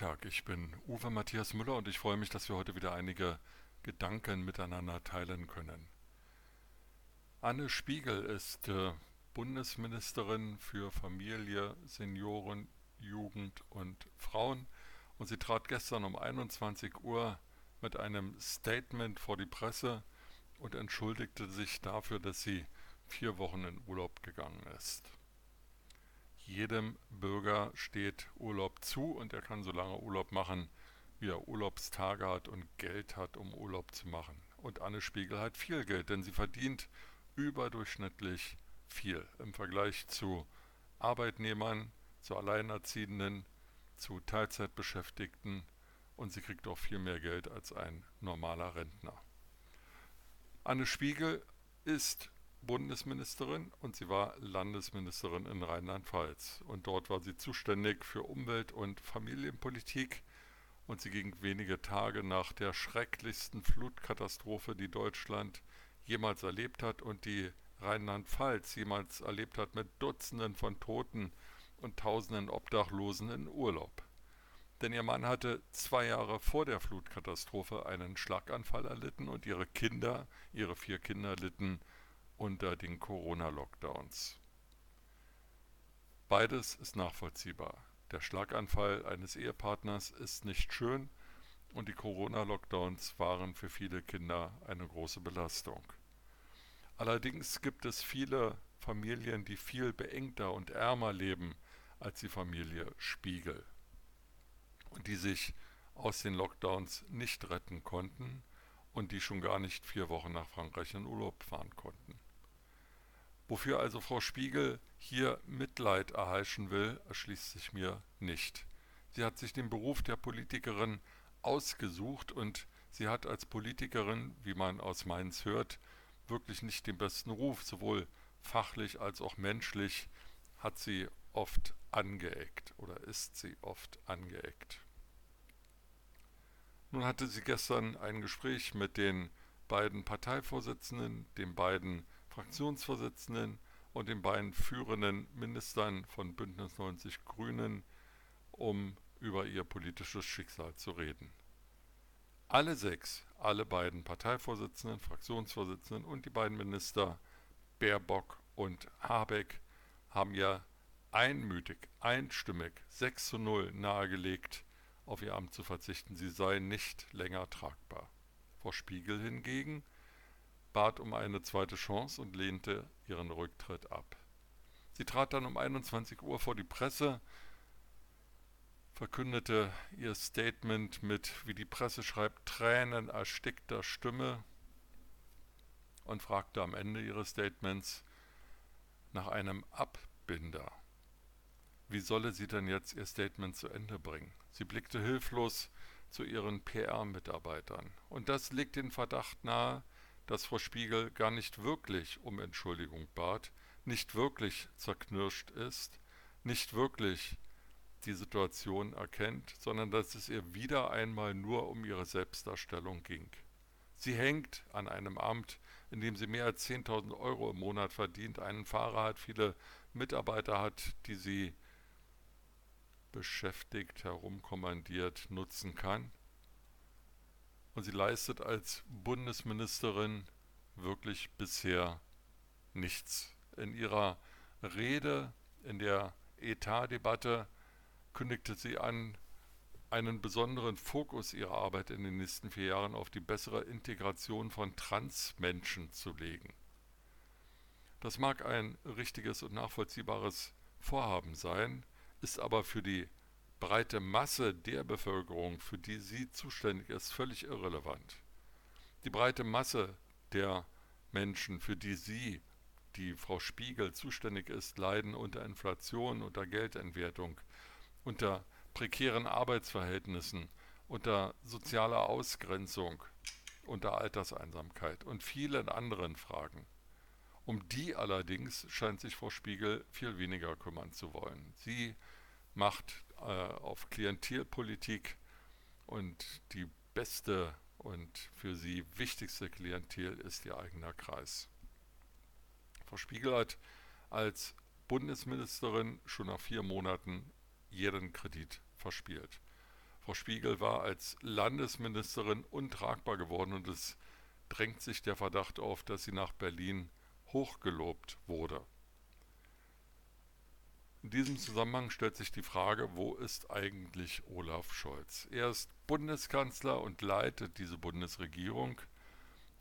Tag, ich bin Uwe Matthias Müller und ich freue mich, dass wir heute wieder einige Gedanken miteinander teilen können. Anne Spiegel ist äh, Bundesministerin für Familie, Senioren, Jugend und Frauen und sie trat gestern um 21 Uhr mit einem Statement vor die Presse und entschuldigte sich dafür, dass sie vier Wochen in Urlaub gegangen ist. Jedem Bürger steht Urlaub zu und er kann so lange Urlaub machen, wie er Urlaubstage hat und Geld hat, um Urlaub zu machen. Und Anne Spiegel hat viel Geld, denn sie verdient überdurchschnittlich viel im Vergleich zu Arbeitnehmern, zu Alleinerziehenden, zu Teilzeitbeschäftigten und sie kriegt auch viel mehr Geld als ein normaler Rentner. Anne Spiegel ist Bundesministerin und sie war Landesministerin in Rheinland-Pfalz. Und dort war sie zuständig für Umwelt- und Familienpolitik. Und sie ging wenige Tage nach der schrecklichsten Flutkatastrophe, die Deutschland jemals erlebt hat und die Rheinland-Pfalz jemals erlebt hat, mit Dutzenden von Toten und Tausenden Obdachlosen in Urlaub. Denn ihr Mann hatte zwei Jahre vor der Flutkatastrophe einen Schlaganfall erlitten und ihre Kinder, ihre vier Kinder litten unter den Corona-Lockdowns. Beides ist nachvollziehbar. Der Schlaganfall eines Ehepartners ist nicht schön und die Corona-Lockdowns waren für viele Kinder eine große Belastung. Allerdings gibt es viele Familien, die viel beengter und ärmer leben als die Familie Spiegel und die sich aus den Lockdowns nicht retten konnten und die schon gar nicht vier Wochen nach Frankreich in Urlaub fahren konnten. Wofür also Frau Spiegel hier Mitleid erheischen will, erschließt sich mir nicht. Sie hat sich den Beruf der Politikerin ausgesucht und sie hat als Politikerin, wie man aus Mainz hört, wirklich nicht den besten Ruf, sowohl fachlich als auch menschlich hat sie oft angeeckt oder ist sie oft angeeckt. Nun hatte sie gestern ein Gespräch mit den beiden Parteivorsitzenden, den beiden Fraktionsvorsitzenden und den beiden führenden Ministern von Bündnis 90 Grünen, um über ihr politisches Schicksal zu reden. Alle sechs, alle beiden Parteivorsitzenden, Fraktionsvorsitzenden und die beiden Minister Baerbock und Habeck haben ja einmütig, einstimmig 6 zu 0 nahegelegt, auf ihr Amt zu verzichten. Sie seien nicht länger tragbar. Frau Spiegel hingegen bat um eine zweite Chance und lehnte ihren Rücktritt ab. Sie trat dann um 21 Uhr vor die Presse, verkündete ihr Statement mit, wie die Presse schreibt, Tränen erstickter Stimme und fragte am Ende ihres Statements nach einem Abbinder. Wie solle sie denn jetzt ihr Statement zu Ende bringen? Sie blickte hilflos zu ihren PR-Mitarbeitern. Und das legt den Verdacht nahe, dass Frau Spiegel gar nicht wirklich um Entschuldigung bat, nicht wirklich zerknirscht ist, nicht wirklich die Situation erkennt, sondern dass es ihr wieder einmal nur um ihre Selbstdarstellung ging. Sie hängt an einem Amt, in dem sie mehr als 10.000 Euro im Monat verdient, einen Fahrer hat, viele Mitarbeiter hat, die sie beschäftigt, herumkommandiert, nutzen kann und sie leistet als Bundesministerin wirklich bisher nichts. In ihrer Rede in der Etatdebatte kündigte sie an, einen besonderen Fokus ihrer Arbeit in den nächsten vier Jahren auf die bessere Integration von Transmenschen zu legen. Das mag ein richtiges und nachvollziehbares Vorhaben sein, ist aber für die breite Masse der Bevölkerung, für die sie zuständig ist, völlig irrelevant. Die breite Masse der Menschen, für die sie, die Frau Spiegel zuständig ist, leiden unter Inflation, unter Geldentwertung, unter prekären Arbeitsverhältnissen, unter sozialer Ausgrenzung, unter Alterseinsamkeit und vielen anderen Fragen. Um die allerdings scheint sich Frau Spiegel viel weniger kümmern zu wollen. Sie macht äh, auf Klientelpolitik und die beste und für sie wichtigste Klientel ist ihr eigener Kreis. Frau Spiegel hat als Bundesministerin schon nach vier Monaten jeden Kredit verspielt. Frau Spiegel war als Landesministerin untragbar geworden und es drängt sich der Verdacht auf, dass sie nach Berlin hochgelobt wurde. In diesem Zusammenhang stellt sich die Frage, wo ist eigentlich Olaf Scholz? Er ist Bundeskanzler und leitet diese Bundesregierung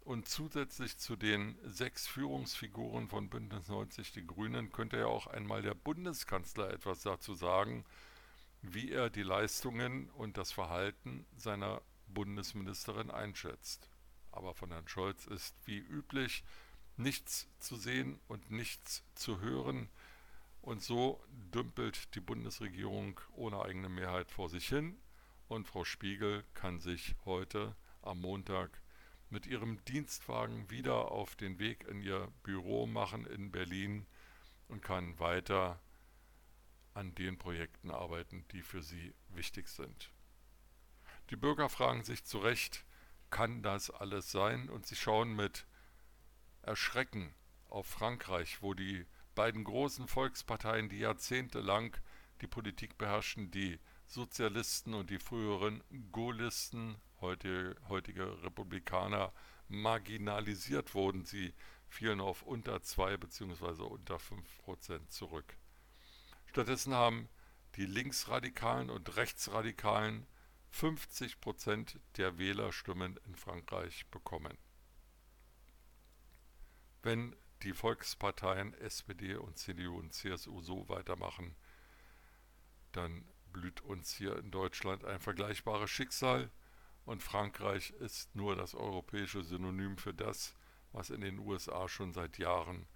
und zusätzlich zu den sechs Führungsfiguren von Bündnis 90 Die Grünen könnte ja auch einmal der Bundeskanzler etwas dazu sagen, wie er die Leistungen und das Verhalten seiner Bundesministerin einschätzt. Aber von Herrn Scholz ist wie üblich nichts zu sehen und nichts zu hören. Und so dümpelt die Bundesregierung ohne eigene Mehrheit vor sich hin und Frau Spiegel kann sich heute am Montag mit ihrem Dienstwagen wieder auf den Weg in ihr Büro machen in Berlin und kann weiter an den Projekten arbeiten, die für sie wichtig sind. Die Bürger fragen sich zu Recht, kann das alles sein? Und sie schauen mit Erschrecken auf Frankreich, wo die beiden großen Volksparteien, die jahrzehntelang die Politik beherrschen, die Sozialisten und die früheren Gaullisten, heute, heutige Republikaner, marginalisiert wurden. Sie fielen auf unter 2 bzw. unter 5 Prozent zurück. Stattdessen haben die Linksradikalen und Rechtsradikalen 50 Prozent der Wählerstimmen in Frankreich bekommen. Wenn die Volksparteien SPD und CDU und CSU so weitermachen, dann blüht uns hier in Deutschland ein vergleichbares Schicksal und Frankreich ist nur das europäische Synonym für das, was in den USA schon seit Jahren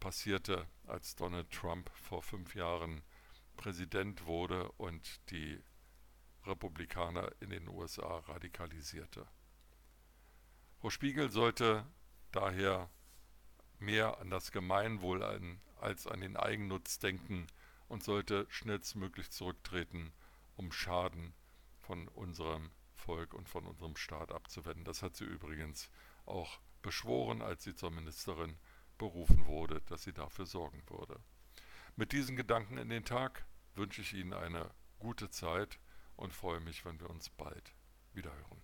passierte, als Donald Trump vor fünf Jahren Präsident wurde und die Republikaner in den USA radikalisierte. Frau Spiegel sollte daher mehr an das Gemeinwohl als an den Eigennutz denken und sollte schnellstmöglich zurücktreten, um Schaden von unserem Volk und von unserem Staat abzuwenden. Das hat sie übrigens auch beschworen, als sie zur Ministerin berufen wurde, dass sie dafür sorgen würde. Mit diesen Gedanken in den Tag wünsche ich Ihnen eine gute Zeit und freue mich, wenn wir uns bald wiederhören.